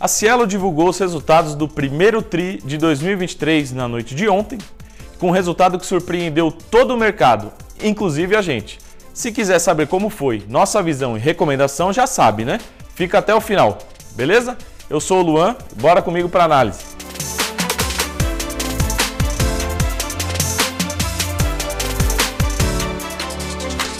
A Cielo divulgou os resultados do primeiro TRI de 2023 na noite de ontem, com um resultado que surpreendeu todo o mercado, inclusive a gente. Se quiser saber como foi, nossa visão e recomendação, já sabe, né? Fica até o final, beleza? Eu sou o Luan, bora comigo para análise.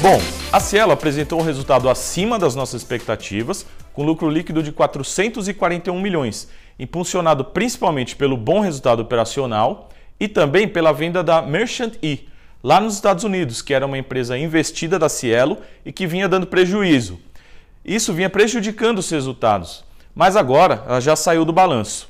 Bom, a Cielo apresentou um resultado acima das nossas expectativas, com lucro líquido de 441 milhões, impulsionado principalmente pelo bom resultado operacional e também pela venda da Merchant E, lá nos Estados Unidos, que era uma empresa investida da Cielo e que vinha dando prejuízo. Isso vinha prejudicando os resultados, mas agora ela já saiu do balanço.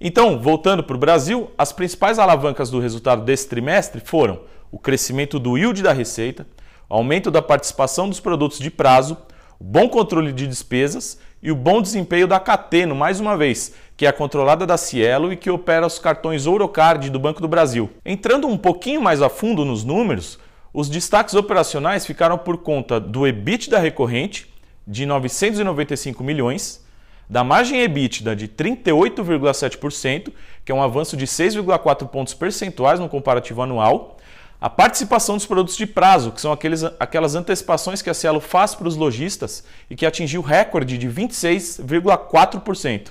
Então, voltando para o Brasil, as principais alavancas do resultado desse trimestre foram o crescimento do yield da receita, aumento da participação dos produtos de prazo, o bom controle de despesas e o bom desempenho da Cateno, mais uma vez, que é controlada da Cielo e que opera os cartões Ourocard do Banco do Brasil. Entrando um pouquinho mais a fundo nos números, os destaques operacionais ficaram por conta do EBITDA recorrente, de 995 milhões, da margem EBITDA de 38,7%, que é um avanço de 6,4 pontos percentuais no comparativo anual, a participação dos produtos de prazo, que são aqueles, aquelas antecipações que a Cielo faz para os lojistas e que atingiu recorde de 26,4%.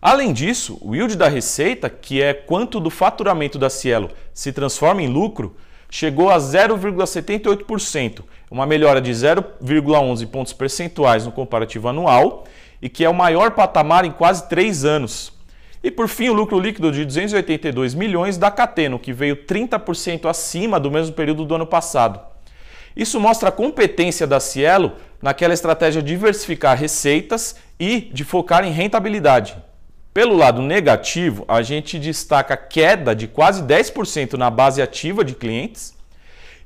Além disso, o yield da receita, que é quanto do faturamento da Cielo se transforma em lucro, chegou a 0,78%, uma melhora de 0,11 pontos percentuais no comparativo anual e que é o maior patamar em quase três anos. E por fim, o lucro líquido de 282 milhões da Cateno, que veio 30% acima do mesmo período do ano passado. Isso mostra a competência da Cielo naquela estratégia de diversificar receitas e de focar em rentabilidade. Pelo lado negativo, a gente destaca a queda de quase 10% na base ativa de clientes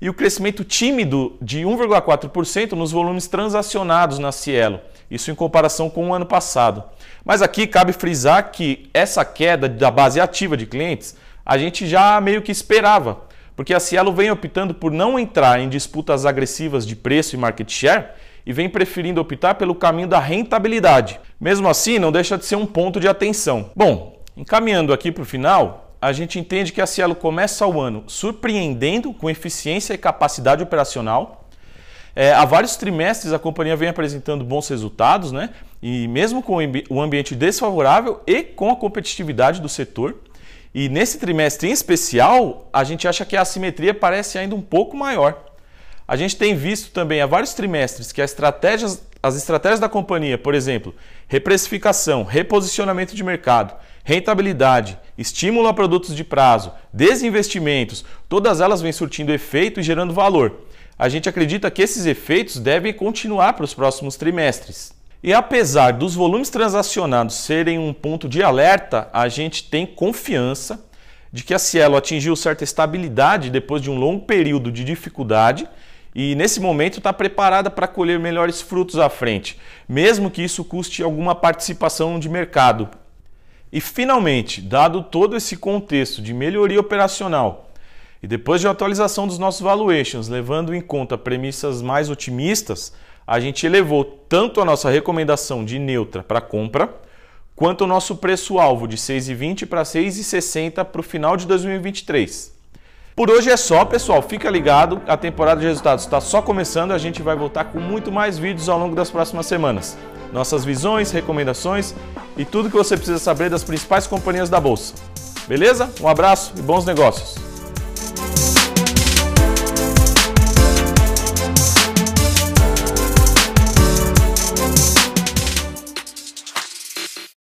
e o crescimento tímido de 1,4% nos volumes transacionados na Cielo, isso em comparação com o ano passado. Mas aqui cabe frisar que essa queda da base ativa de clientes a gente já meio que esperava, porque a Cielo vem optando por não entrar em disputas agressivas de preço e market share e vem preferindo optar pelo caminho da rentabilidade. Mesmo assim, não deixa de ser um ponto de atenção. Bom, encaminhando aqui para o final, a gente entende que a Cielo começa o ano surpreendendo com eficiência e capacidade operacional, é, há vários trimestres a companhia vem apresentando bons resultados, né? E mesmo com o ambiente desfavorável e com a competitividade do setor. E nesse trimestre em especial, a gente acha que a assimetria parece ainda um pouco maior. A gente tem visto também há vários trimestres que as estratégias, as estratégias da companhia, por exemplo, reprecificação, reposicionamento de mercado, rentabilidade, estímulo a produtos de prazo, desinvestimentos, todas elas vêm surtindo efeito e gerando valor a gente acredita que esses efeitos devem continuar para os próximos trimestres. E apesar dos volumes transacionados serem um ponto de alerta, a gente tem confiança de que a Cielo atingiu certa estabilidade depois de um longo período de dificuldade e nesse momento está preparada para colher melhores frutos à frente, mesmo que isso custe alguma participação de mercado. E finalmente, dado todo esse contexto de melhoria operacional e depois de atualização dos nossos valuations, levando em conta premissas mais otimistas, a gente elevou tanto a nossa recomendação de neutra para compra, quanto o nosso preço-alvo de 6,20 para 6,60 para o final de 2023. Por hoje é só, pessoal. Fica ligado, a temporada de resultados está só começando. A gente vai voltar com muito mais vídeos ao longo das próximas semanas. Nossas visões, recomendações e tudo que você precisa saber das principais companhias da bolsa. Beleza? Um abraço e bons negócios.